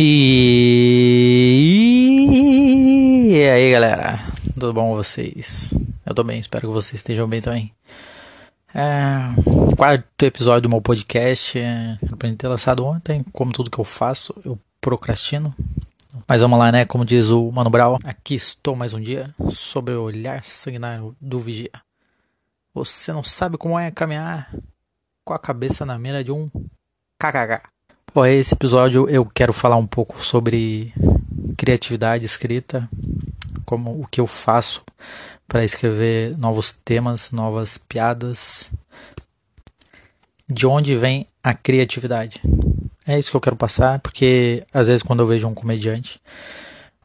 E... e aí galera, tudo bom com vocês? Eu tô bem, espero que vocês estejam bem também. É, quarto episódio do meu podcast, é, pra ter lançado ontem, como tudo que eu faço, eu procrastino. Mas vamos lá, né? Como diz o Mano Brown, aqui estou mais um dia sobre o olhar sanguinário do vigia. Você não sabe como é caminhar com a cabeça na mira de um kkk. Pô, esse episódio eu quero falar um pouco sobre criatividade escrita, como o que eu faço para escrever novos temas, novas piadas. De onde vem a criatividade? É isso que eu quero passar, porque às vezes quando eu vejo um comediante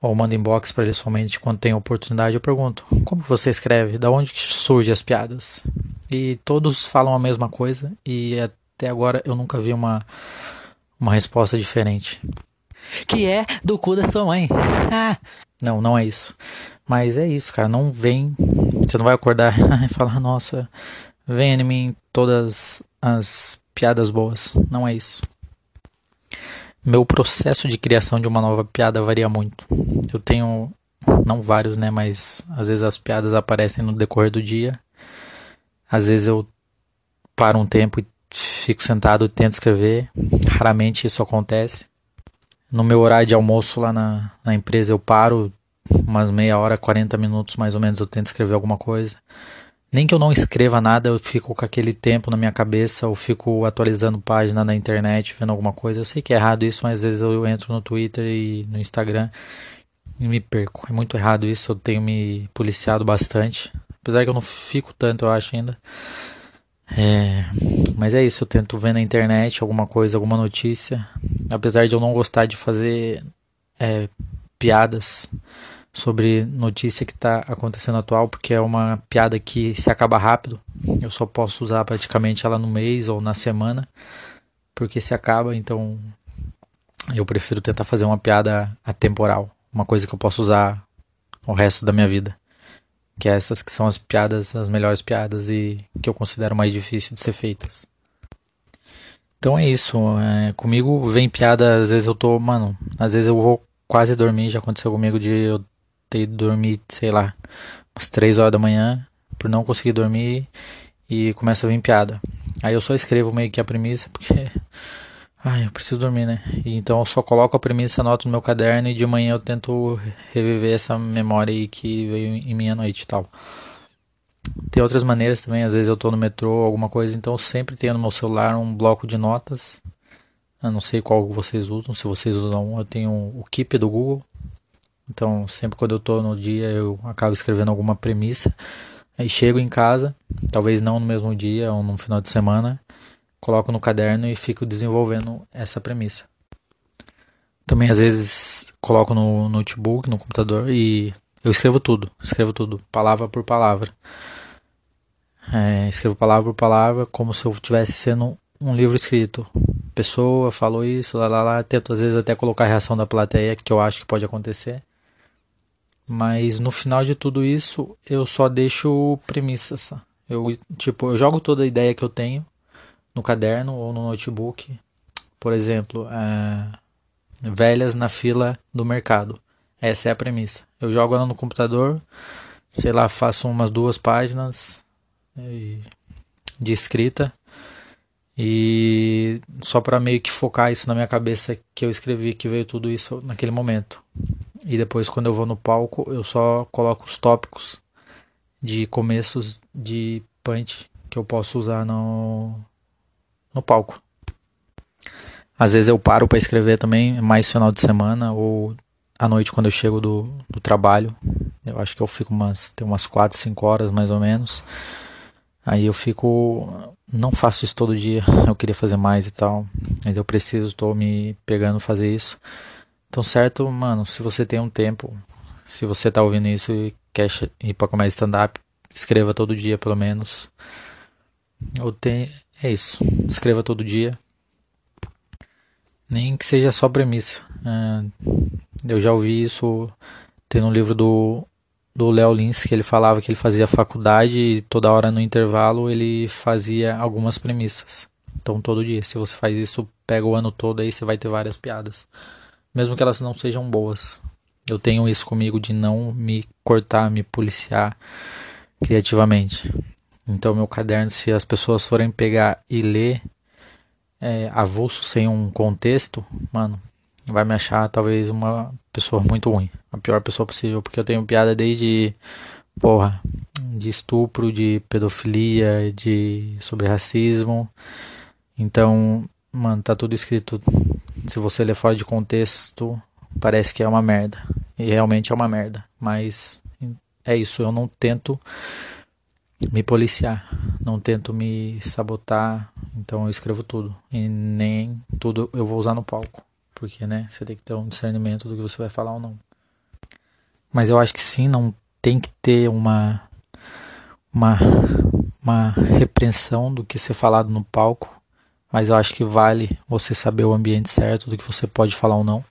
ou mando inbox para ele somente quando tem oportunidade, eu pergunto: "Como você escreve? Da onde surgem as piadas?" E todos falam a mesma coisa e até agora eu nunca vi uma uma resposta diferente. Que é do cu da sua mãe. Ah. Não, não é isso. Mas é isso, cara. Não vem. Você não vai acordar e falar, nossa, vem em mim todas as piadas boas. Não é isso. Meu processo de criação de uma nova piada varia muito. Eu tenho, não vários, né? Mas às vezes as piadas aparecem no decorrer do dia. Às vezes eu paro um tempo e fico sentado tento escrever. Raramente isso acontece. No meu horário de almoço lá na, na empresa eu paro umas meia hora, 40 minutos mais ou menos, eu tento escrever alguma coisa. Nem que eu não escreva nada, eu fico com aquele tempo na minha cabeça, eu fico atualizando página na internet, vendo alguma coisa. Eu sei que é errado isso, mas às vezes eu entro no Twitter e no Instagram e me perco. É muito errado isso, eu tenho me policiado bastante. Apesar que eu não fico tanto, eu acho ainda. É, mas é isso, eu tento ver na internet alguma coisa, alguma notícia. Apesar de eu não gostar de fazer é, piadas sobre notícia que está acontecendo atual, porque é uma piada que se acaba rápido. Eu só posso usar praticamente ela no mês ou na semana, porque se acaba, então eu prefiro tentar fazer uma piada atemporal, uma coisa que eu posso usar o resto da minha vida que é essas que são as piadas, as melhores piadas e que eu considero mais difícil de ser feitas. Então é isso, é, comigo vem piada, às vezes eu tô, mano, às vezes eu vou quase dormir, já aconteceu comigo de eu ter dormido, sei lá, umas 3 horas da manhã, por não conseguir dormir e começa a vir piada. Aí eu só escrevo meio que a premissa, porque Ai, eu preciso dormir, né? Então eu só coloco a premissa, anoto no meu caderno e de manhã eu tento reviver essa memória que veio em minha noite e tal. Tem outras maneiras também, às vezes eu tô no metrô, alguma coisa, então eu sempre tenho no meu celular um bloco de notas. Eu não sei qual vocês usam, se vocês usam um, eu tenho o Keep do Google. Então, sempre quando eu tô no dia, eu acabo escrevendo alguma premissa. Aí chego em casa, talvez não no mesmo dia ou no final de semana, coloco no caderno e fico desenvolvendo essa premissa. Também às vezes coloco no notebook, no computador e eu escrevo tudo, escrevo tudo, palavra por palavra. É, escrevo palavra por palavra como se eu estivesse sendo um livro escrito. Pessoa falou isso, lá lá lá, tento às vezes até colocar a reação da plateia, que eu acho que pode acontecer. Mas no final de tudo isso, eu só deixo premissas. Eu, tipo, eu jogo toda a ideia que eu tenho no caderno ou no notebook. Por exemplo, é, velhas na fila do mercado. Essa é a premissa. Eu jogo ela no computador, sei lá, faço umas duas páginas de escrita e só para meio que focar isso na minha cabeça que eu escrevi que veio tudo isso naquele momento. E depois quando eu vou no palco, eu só coloco os tópicos de começos de punch que eu posso usar no no palco. Às vezes eu paro para escrever também, mais final de semana ou à noite quando eu chego do, do trabalho. Eu acho que eu fico umas, tem umas 4, 5 horas mais ou menos. Aí eu fico. Não faço isso todo dia, eu queria fazer mais e tal. Mas eu preciso, estou me pegando fazer isso. Então, certo, mano, se você tem um tempo, se você tá ouvindo isso e quer ir pra comer stand-up, escreva todo dia pelo menos. Ou tem, é isso. Escreva todo dia. Nem que seja só premissa. É, eu já ouvi isso. Tem no livro do do Léo Lins que ele falava que ele fazia faculdade e toda hora no intervalo ele fazia algumas premissas. Então todo dia, se você faz isso, pega o ano todo aí você vai ter várias piadas. mesmo que elas não sejam boas. Eu tenho isso comigo de não me cortar, me policiar criativamente. Então, meu caderno, se as pessoas forem pegar e ler é, avulso sem um contexto, mano, vai me achar talvez uma pessoa muito ruim. A pior pessoa possível, porque eu tenho piada desde, porra, de estupro, de pedofilia, de sobre racismo. Então, mano, tá tudo escrito. Se você ler fora de contexto, parece que é uma merda. E realmente é uma merda. Mas é isso, eu não tento me policiar, não tento me sabotar, então eu escrevo tudo. E nem tudo eu vou usar no palco. Porque, né, você tem que ter um discernimento do que você vai falar ou não. Mas eu acho que sim, não tem que ter uma uma uma repreensão do que ser falado no palco, mas eu acho que vale você saber o ambiente certo do que você pode falar ou não.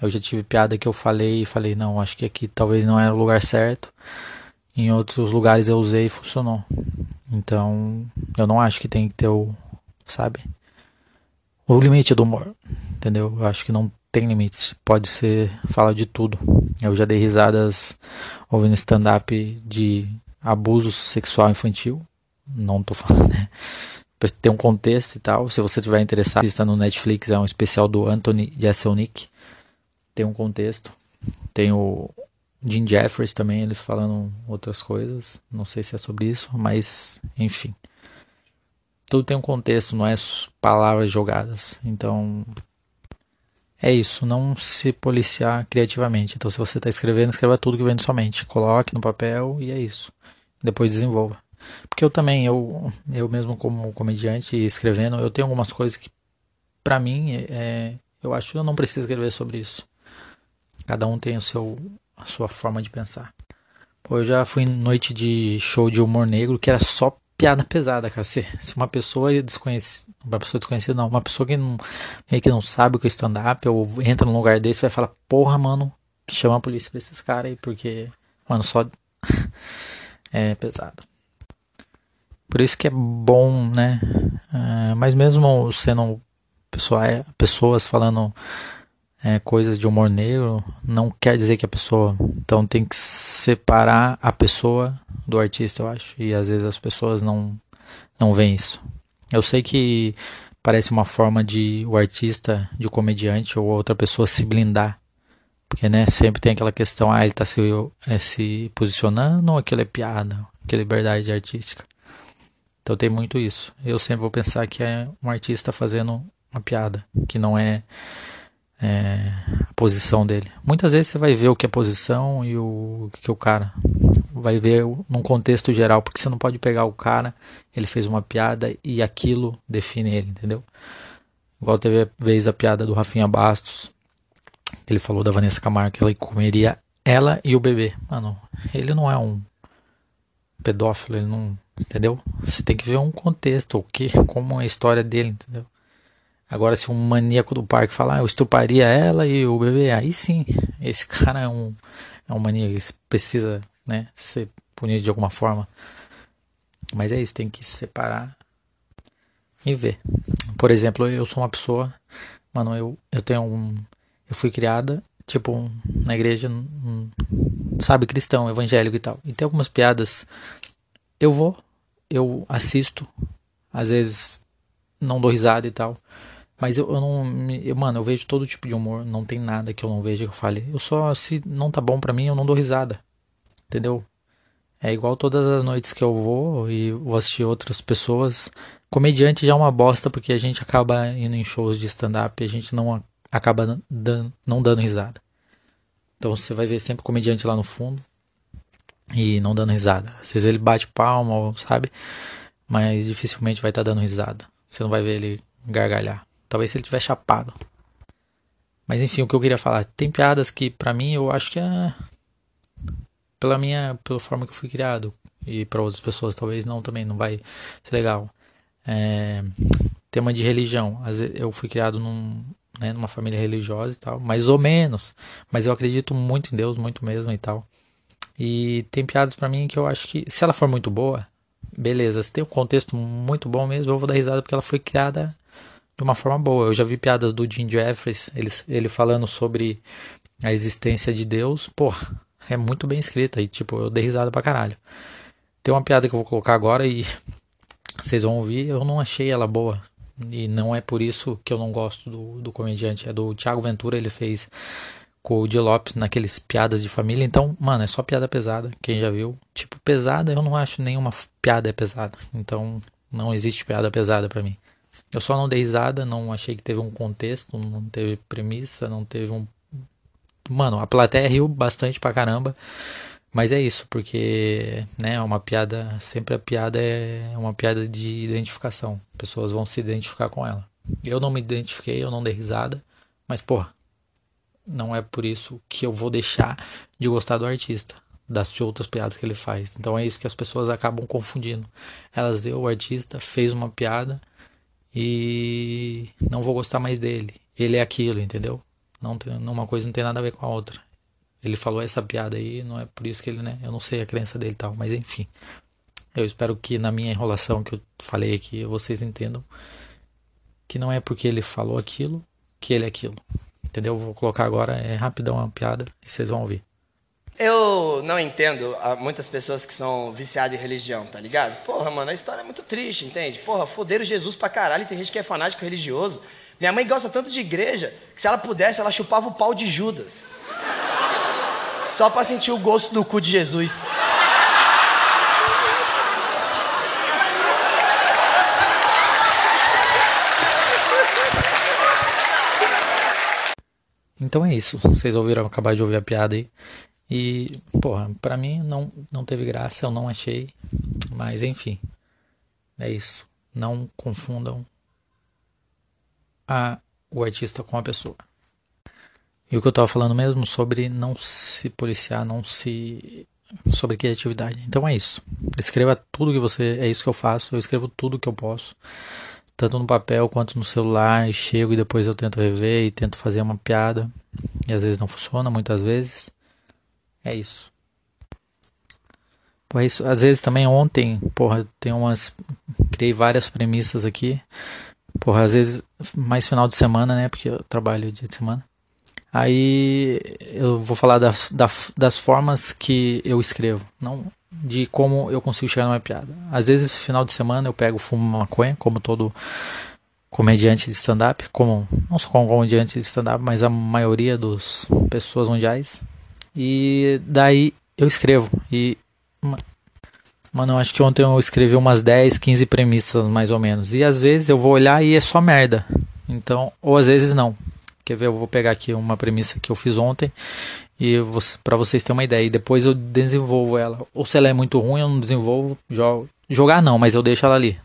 Eu já tive piada que eu falei e falei, não, acho que aqui talvez não era o lugar certo. Em outros lugares eu usei e funcionou. Então, eu não acho que tem que ter o, sabe? O limite do humor, entendeu? Eu acho que não tem limites. Pode ser falar de tudo. Eu já dei risadas ouvindo stand-up de abuso sexual infantil. Não tô falando, né? Tem um contexto e tal. Se você tiver interessado, está no Netflix, é um especial do Anthony Jeselnik. Tem um contexto. Tem o Jim Jeffries também, eles falando outras coisas. Não sei se é sobre isso, mas enfim. Tudo tem um contexto, não é palavras jogadas. Então, é isso, não se policiar criativamente. Então, se você está escrevendo, escreva tudo que vem de sua mente. Coloque no papel e é isso. Depois desenvolva. Porque eu também, eu, eu mesmo como comediante escrevendo, eu tenho algumas coisas que, para mim, é, eu acho que eu não preciso escrever sobre isso. Cada um tem o seu, a sua forma de pensar. Pô, eu já fui em noite de show de humor negro que era só piada pesada, cara. Se, se uma pessoa desconhecida, uma pessoa desconhecida não, uma pessoa que não, que não sabe o que é stand-up ou entra num lugar desse vai falar, porra, mano, chama a polícia pra esses caras aí, porque, mano, só é pesado. Por isso que é bom, né? Uh, mas mesmo sendo pessoa, pessoas falando é, coisas de humor negro, não quer dizer que a pessoa. Então tem que separar a pessoa do artista, eu acho. E às vezes as pessoas não, não veem isso. Eu sei que parece uma forma de o artista, de o comediante ou outra pessoa se blindar. Porque né, sempre tem aquela questão, ah, ele está se, é, se posicionando ou aquilo é piada, aquela liberdade artística. Então tem muito isso. Eu sempre vou pensar que é um artista fazendo uma piada, que não é é, a posição dele. Muitas vezes você vai ver o que é posição e o que é o cara. Vai ver num contexto geral, porque você não pode pegar o cara, ele fez uma piada e aquilo define ele, entendeu? Igual teve a vez a piada do Rafinha Bastos, ele falou da Vanessa Camargo que ela comeria ela e o bebê. Mano, ele não é um pedófilo, ele não. Entendeu? Você tem que ver um contexto, o que, como é a história dele, entendeu? Agora, se um maníaco do parque falar, ah, eu estuparia ela e o bebê, aí sim, esse cara é um, é um maníaco, ele precisa né, ser punido de alguma forma. Mas é isso, tem que separar e ver. Por exemplo, eu sou uma pessoa, mano, eu, eu tenho um. Eu fui criada, tipo, um, na igreja, um, sabe, cristão, evangélico e tal. E tem algumas piadas. Eu vou, eu assisto, às vezes não dou risada e tal. Mas eu, eu não. Eu, mano, eu vejo todo tipo de humor. Não tem nada que eu não veja que eu fale. Eu só, se não tá bom pra mim, eu não dou risada. Entendeu? É igual todas as noites que eu vou e vou assistir outras pessoas. Comediante já é uma bosta porque a gente acaba indo em shows de stand-up e a gente não acaba não dando risada. Então você vai ver sempre comediante lá no fundo e não dando risada. Às vezes ele bate palma, sabe? Mas dificilmente vai estar tá dando risada. Você não vai ver ele gargalhar. Talvez se ele tiver chapado. Mas enfim, o que eu queria falar, tem piadas que para mim eu acho que é pela minha, pela forma que eu fui criado e para outras pessoas talvez não também não vai ser legal. É, tema de religião, eu fui criado num, né, numa família religiosa e tal, mais ou menos, mas eu acredito muito em Deus, muito mesmo e tal. E tem piadas para mim que eu acho que se ela for muito boa, beleza, se tem um contexto muito bom mesmo, eu vou dar risada porque ela foi criada de uma forma boa. Eu já vi piadas do Jim Jeffries, ele, ele falando sobre a existência de Deus. Pô, é muito bem escrita e, tipo, eu dei risada pra caralho. Tem uma piada que eu vou colocar agora e vocês vão ouvir, eu não achei ela boa. E não é por isso que eu não gosto do, do comediante. É do Thiago Ventura, ele fez com o Di Lopes naqueles piadas de família. Então, mano, é só piada pesada. Quem já viu? Tipo, pesada, eu não acho nenhuma piada é pesada. Então, não existe piada pesada para mim. Eu só não dei risada, não achei que teve um contexto, não teve premissa, não teve um. Mano, a plateia riu bastante pra caramba. Mas é isso, porque, né, uma piada, sempre a piada é uma piada de identificação. Pessoas vão se identificar com ela. Eu não me identifiquei, eu não dei risada, mas, porra, não é por isso que eu vou deixar de gostar do artista, das outras piadas que ele faz. Então é isso que as pessoas acabam confundindo. Elas deu o artista, fez uma piada e não vou gostar mais dele. Ele é aquilo, entendeu? Não tem, uma coisa não tem nada a ver com a outra. Ele falou essa piada aí, não é por isso que ele, né? Eu não sei a crença dele e tal, mas enfim. Eu espero que na minha enrolação que eu falei aqui, vocês entendam que não é porque ele falou aquilo que ele é aquilo. Entendeu? Vou colocar agora, é rapidão uma piada e vocês vão ouvir. Eu não entendo muitas pessoas que são viciadas em religião, tá ligado? Porra, mano, a história é muito triste, entende? Porra, foderam Jesus pra caralho tem gente que é fanático religioso. Minha mãe gosta tanto de igreja que se ela pudesse, ela chupava o pau de Judas. Só pra sentir o gosto do cu de Jesus. Então é isso. Vocês ouviram, acabar de ouvir a piada aí. E, porra, pra mim não, não teve graça, eu não achei. Mas enfim. É isso. Não confundam a, o artista com a pessoa. E o que eu tava falando mesmo sobre não se policiar, não se. sobre criatividade. Então é isso. Escreva tudo que você. É isso que eu faço. Eu escrevo tudo que eu posso tanto no papel quanto no celular, e chego e depois eu tento rever e tento fazer uma piada. E às vezes não funciona, muitas vezes. É isso. Por isso, às vezes também ontem, porra, tem umas. Criei várias premissas aqui. Porra, às vezes mais final de semana, né? Porque eu trabalho dia de semana. Aí eu vou falar das, das, das formas que eu escrevo. Não de como eu consigo chegar numa piada. Às vezes, final de semana, eu pego fumo maconha, como todo comediante de stand-up, como não só como comediante de stand-up, mas a maioria das pessoas mundiais. E daí eu escrevo. E mano, eu acho que ontem eu escrevi umas 10, 15 premissas mais ou menos. E às vezes eu vou olhar e é só merda. Então, ou às vezes não. Quer ver? Eu vou pegar aqui uma premissa que eu fiz ontem e para vocês terem uma ideia. E depois eu desenvolvo ela. Ou se ela é muito ruim, eu não desenvolvo. Jogo. Jogar não, mas eu deixo ela ali.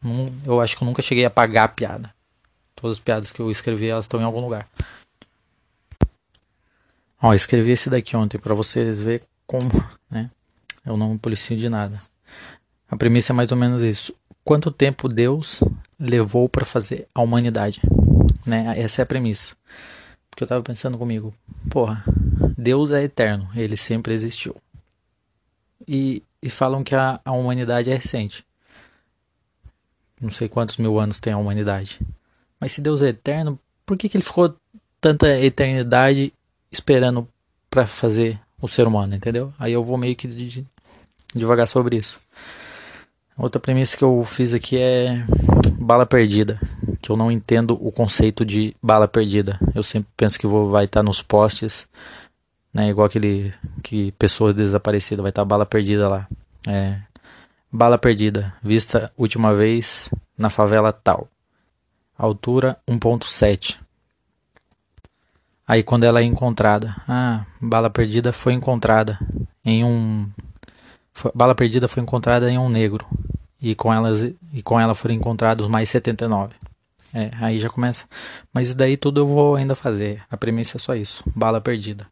Eu acho que eu nunca cheguei a pagar a piada. Todas as piadas que eu escrevi, elas estão em algum lugar. Ó, escrevi esse daqui ontem para vocês ver como, né? Eu não policio de nada. A premissa é mais ou menos isso. Quanto tempo Deus levou para fazer a humanidade? Né? Essa é a premissa. Porque eu tava pensando comigo, porra, Deus é eterno, ele sempre existiu. E, e falam que a, a humanidade é recente. Não sei quantos mil anos tem a humanidade. Mas se Deus é eterno, por que, que ele ficou tanta eternidade esperando para fazer o ser humano, entendeu? Aí eu vou meio que de, devagar sobre isso. Outra premissa que eu fiz aqui é bala perdida que eu não entendo o conceito de bala perdida. Eu sempre penso que vou, vai estar tá nos postes, né? Igual aquele que pessoas desaparecidas vai estar tá bala perdida lá. É, bala perdida, vista última vez na favela tal. Altura 1.7. Aí quando ela é encontrada, ah, bala perdida foi encontrada em um foi, bala perdida foi encontrada em um negro e com elas e com ela foram encontrados mais 79. É, aí já começa. Mas daí tudo eu vou ainda fazer. A premissa é só isso. Bala perdida.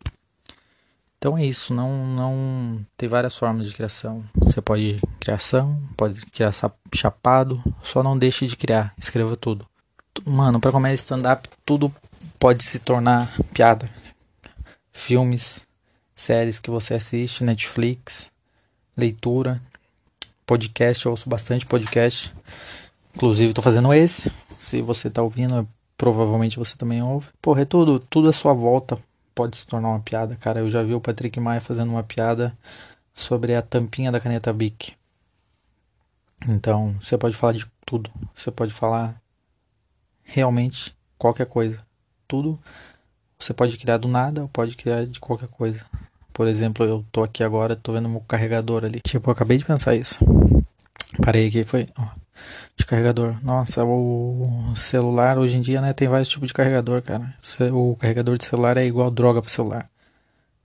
Então é isso. Não, não tem várias formas de criação. Você pode criação, pode criar chapado. Só não deixe de criar. Escreva tudo. Mano, para comédia stand-up, tudo pode se tornar piada. Filmes, séries que você assiste, Netflix, leitura, podcast. Eu ouço bastante podcast. Inclusive, estou fazendo esse. Se você está ouvindo, provavelmente você também ouve. Porra, é tudo, tudo à sua volta pode se tornar uma piada, cara. Eu já vi o Patrick Maia fazendo uma piada sobre a tampinha da caneta Bic. Então, você pode falar de tudo. Você pode falar realmente qualquer coisa. Tudo você pode criar do nada ou pode criar de qualquer coisa. Por exemplo, eu tô aqui agora, tô vendo meu carregador ali. Tipo, eu acabei de pensar isso. Parei aqui, foi. Ó, de carregador. Nossa, o celular hoje em dia, né, tem vários tipos de carregador, cara. O carregador de celular é igual droga pro celular.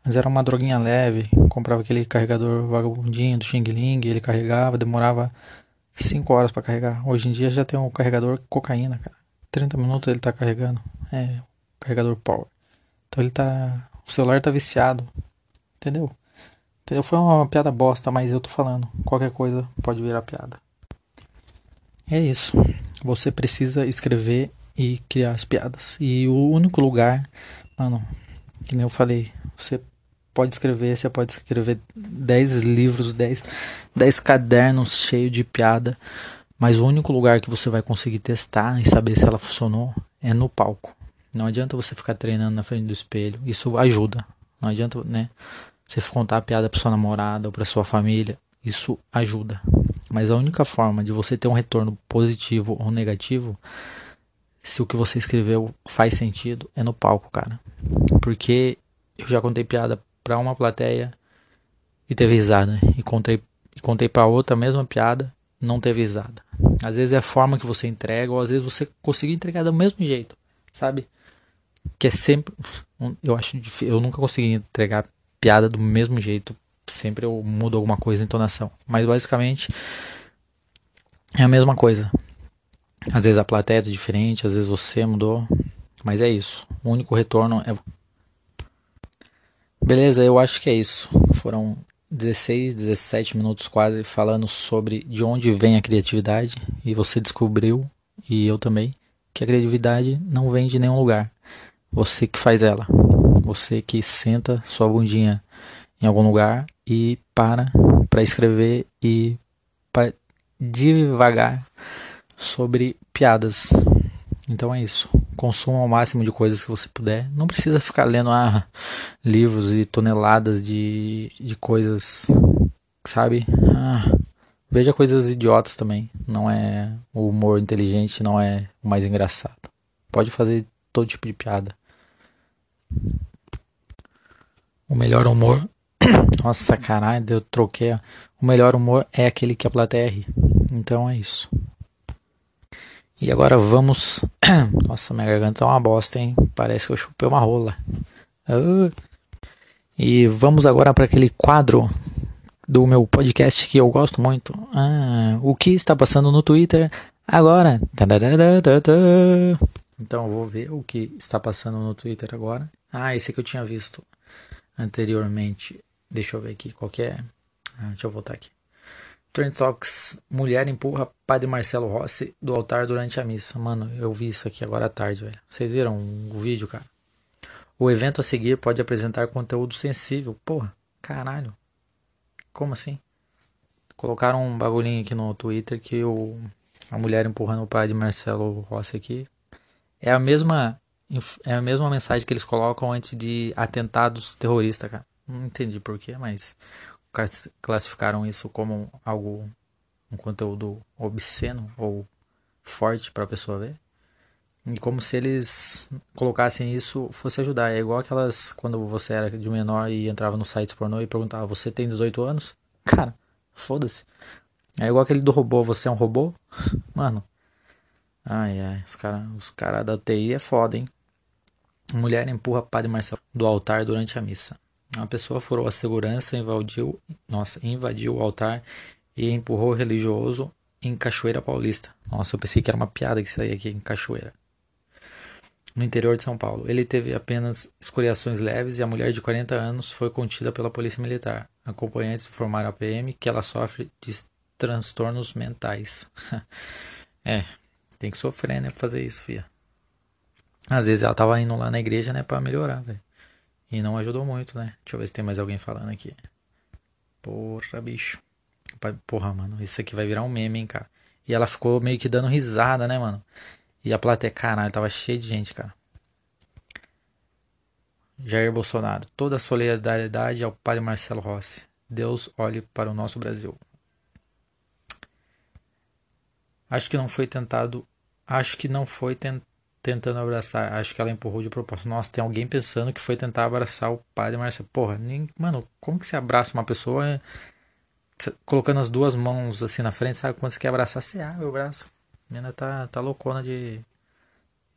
Mas era uma droguinha leve. Comprava aquele carregador vagabundinho do Xing Ling, ele carregava, demorava 5 horas para carregar. Hoje em dia já tem um carregador cocaína, cara. 30 minutos ele tá carregando. É, carregador power. Então ele tá. O celular tá viciado. Entendeu? Entendeu? Foi uma piada bosta, mas eu tô falando. Qualquer coisa pode virar piada. É isso. Você precisa escrever e criar as piadas. E o único lugar, mano, que nem eu falei, você pode escrever, você pode escrever 10 livros, 10, 10 cadernos cheios de piada, mas o único lugar que você vai conseguir testar e saber se ela funcionou é no palco. Não adianta você ficar treinando na frente do espelho, isso ajuda. Não adianta, né? Você contar a piada para sua namorada ou para sua família, isso ajuda. Mas a única forma de você ter um retorno positivo ou negativo, se o que você escreveu faz sentido, é no palco, cara. Porque eu já contei piada para uma plateia e teve risada. E contei, e contei para outra a mesma piada, não teve risada. Às vezes é a forma que você entrega, ou às vezes você conseguiu entregar do mesmo jeito, sabe? Que é sempre. Eu acho. Eu nunca consegui entregar piada do mesmo jeito sempre eu mudo alguma coisa, entonação. Mas basicamente é a mesma coisa. Às vezes a plateia é diferente, às vezes você mudou, mas é isso. O único retorno é. Beleza, eu acho que é isso. Foram 16, 17 minutos quase falando sobre de onde vem a criatividade e você descobriu e eu também que a criatividade não vem de nenhum lugar. Você que faz ela. Você que senta sua bundinha em algum lugar e para para escrever e para devagar sobre piadas. Então é isso. Consuma o máximo de coisas que você puder. Não precisa ficar lendo ah, livros e toneladas de, de coisas, sabe? Ah, veja coisas idiotas também. Não é o humor inteligente, não é o mais engraçado. Pode fazer todo tipo de piada. O melhor humor nossa, caralho, eu troquei. O melhor humor é aquele que a plateia ri. Então é isso. E agora vamos. Nossa, minha garganta é uma bosta, hein? Parece que eu chupei uma rola. Uh. E vamos agora para aquele quadro do meu podcast que eu gosto muito. Ah, o que está passando no Twitter agora? Então eu vou ver o que está passando no Twitter agora. Ah, esse que eu tinha visto anteriormente. Deixa eu ver aqui qual é. Ah, deixa eu voltar aqui. Trend Talks, mulher empurra padre Marcelo Rossi do altar durante a missa. Mano, eu vi isso aqui agora à tarde, velho. Vocês viram o vídeo, cara? O evento a seguir pode apresentar conteúdo sensível. Porra, caralho. Como assim? Colocaram um bagulhinho aqui no Twitter que o, a mulher empurrando o padre Marcelo Rossi aqui. É a mesma é a mesma mensagem que eles colocam antes de atentados terroristas, cara. Não entendi porquê, mas classificaram isso como algo, um conteúdo obsceno ou forte para a pessoa ver. E como se eles colocassem isso fosse ajudar. É igual aquelas quando você era de menor e entrava no site pornô e perguntava: Você tem 18 anos? Cara, foda-se. É igual aquele do robô: Você é um robô? Mano. Ai, ai. Os caras os cara da TI é foda, hein? Mulher empurra Padre Marcelo do altar durante a missa. Uma pessoa furou a segurança, invadiu, nossa, invadiu o altar e empurrou o religioso em Cachoeira Paulista. Nossa, eu pensei que era uma piada que saía aqui em Cachoeira. No interior de São Paulo. Ele teve apenas escoriações leves e a mulher de 40 anos foi contida pela polícia militar. Acompanhantes informaram à PM que ela sofre de transtornos mentais. é, tem que sofrer, né, pra fazer isso, fia. Às vezes ela tava indo lá na igreja, né, pra melhorar, velho. E não ajudou muito, né? Deixa eu ver se tem mais alguém falando aqui. Porra, bicho. Porra, mano, isso aqui vai virar um meme, hein, cara. E ela ficou meio que dando risada, né, mano? E a plateia, caralho, tava cheia de gente, cara. Jair Bolsonaro, toda a solidariedade ao padre Marcelo Rossi. Deus olhe para o nosso Brasil. Acho que não foi tentado. Acho que não foi ten, tentando abraçar. Acho que ela empurrou de propósito. Nossa, tem alguém pensando que foi tentar abraçar o padre Marcelo. Porra, nem, mano, como que você abraça uma pessoa colocando as duas mãos assim na frente? Sabe quando você quer abraçar? Você abre o braço. A menina tá, tá loucona de.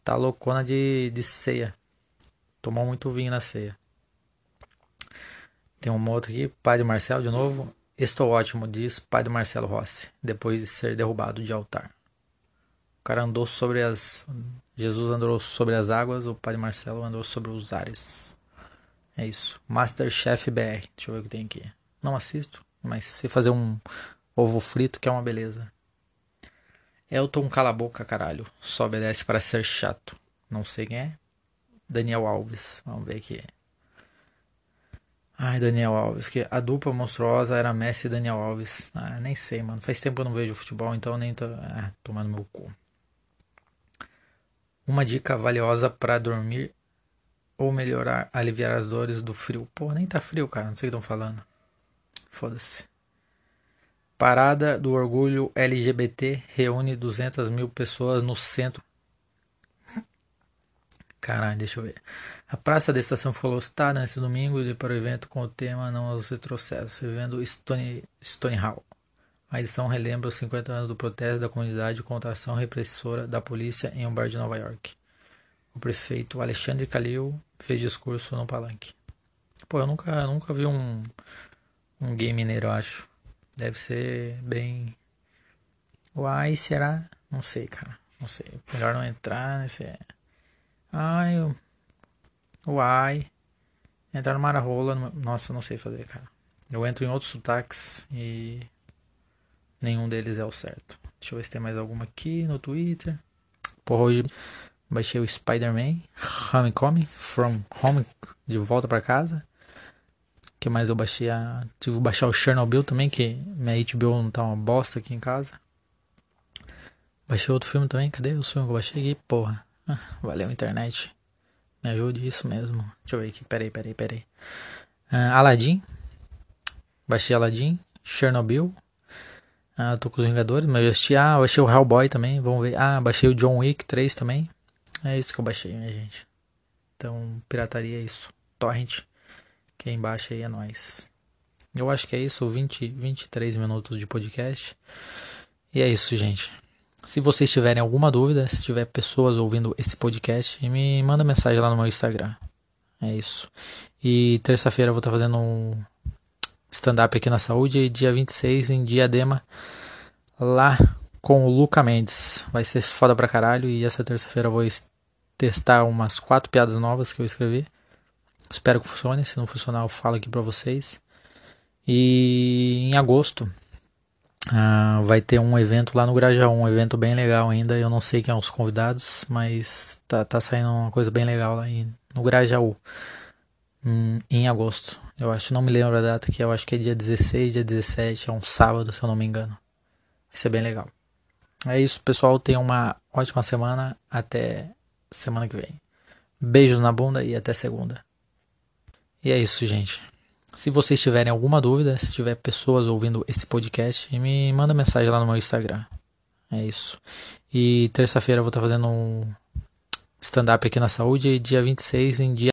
Tá loucona de, de ceia. Tomou muito vinho na ceia. Tem um outro aqui, Padre Marcelo de novo. Estou ótimo, diz Padre Marcelo Rossi, depois de ser derrubado de altar. O cara andou sobre as. Jesus andou sobre as águas, o Padre Marcelo andou sobre os ares. É isso. Masterchef BR. Deixa eu ver o que tem aqui. Não assisto, mas sei fazer um ovo frito que é uma beleza. Elton cala a boca, caralho. Só obedece para ser chato. Não sei quem é. Daniel Alves. Vamos ver aqui. Ai, Daniel Alves, que a dupla monstruosa era Messi e Daniel Alves. Ah, nem sei, mano. Faz tempo que eu não vejo futebol, então nem tô. Ah, tomando meu cu. Uma dica valiosa para dormir ou melhorar, aliviar as dores do frio. Pô, nem tá frio, cara. Não sei o que estão falando. Foda-se. Parada do Orgulho LGBT reúne 200 mil pessoas no centro Caralho, deixa eu ver. A praça da estação ficou lotada nesse domingo e para o evento com o tema Não aos retrocessos, vivendo Stone, Stone Hall. A edição relembra os 50 anos do protesto da comunidade contra a ação repressora da polícia em um bar de Nova York. O prefeito Alexandre Calil fez discurso no palanque. Pô, eu nunca, nunca vi um, um gay mineiro, eu acho. Deve ser bem. Uai, será? Não sei, cara. Não sei. Melhor não entrar nesse. Ai, uai. Entrar no Mararola. Nossa, não sei fazer, cara. Eu entro em outros sotaques e nenhum deles é o certo. Deixa eu ver se tem mais alguma aqui no Twitter. Porra, hoje baixei o Spider-Man Homecoming From Home de volta para casa. que mais eu baixei? A... Tive que baixar o Chernobyl também, que minha HBO não tá uma bosta aqui em casa. Baixei outro filme também. Cadê o filme que eu baixei aqui? Porra. Valeu, internet. Me ajude isso mesmo. Deixa eu ver aqui. Peraí, peraí, peraí. Uh, Aladdin. Baixei Aladdin. Chernobyl. Ah, tô com os Vingadores, mas eu assisti. Ah, baixei o Hellboy também. Vamos ver. Ah, baixei o John Wick 3 também. É isso que eu baixei, minha gente. Então, pirataria é isso. Torrent. Quem baixa aí é nós. Eu acho que é isso. 20, 23 minutos de podcast. E é isso, gente. Se vocês tiverem alguma dúvida, se tiver pessoas ouvindo esse podcast, me manda mensagem lá no meu Instagram. É isso. E terça-feira eu vou estar fazendo um stand-up aqui na saúde. E dia 26 em Diadema, lá com o Luca Mendes. Vai ser foda pra caralho. E essa terça-feira eu vou testar umas quatro piadas novas que eu escrevi. Espero que funcione. Se não funcionar, eu falo aqui pra vocês. E em agosto Uh, vai ter um evento lá no Grajaú, um evento bem legal ainda. Eu não sei quem são os convidados, mas tá, tá saindo uma coisa bem legal lá em, no Grajaú, hum, em agosto. Eu acho, não me lembro a data que eu acho que é dia 16, dia 17, é um sábado, se eu não me engano. Vai ser bem legal. É isso, pessoal. Tenham uma ótima semana. Até semana que vem. Beijos na bunda e até segunda. E é isso, gente. Se vocês tiverem alguma dúvida, se tiver pessoas ouvindo esse podcast, me manda mensagem lá no meu Instagram. É isso. E terça-feira eu vou estar fazendo um stand-up aqui na saúde, dia 26 em dia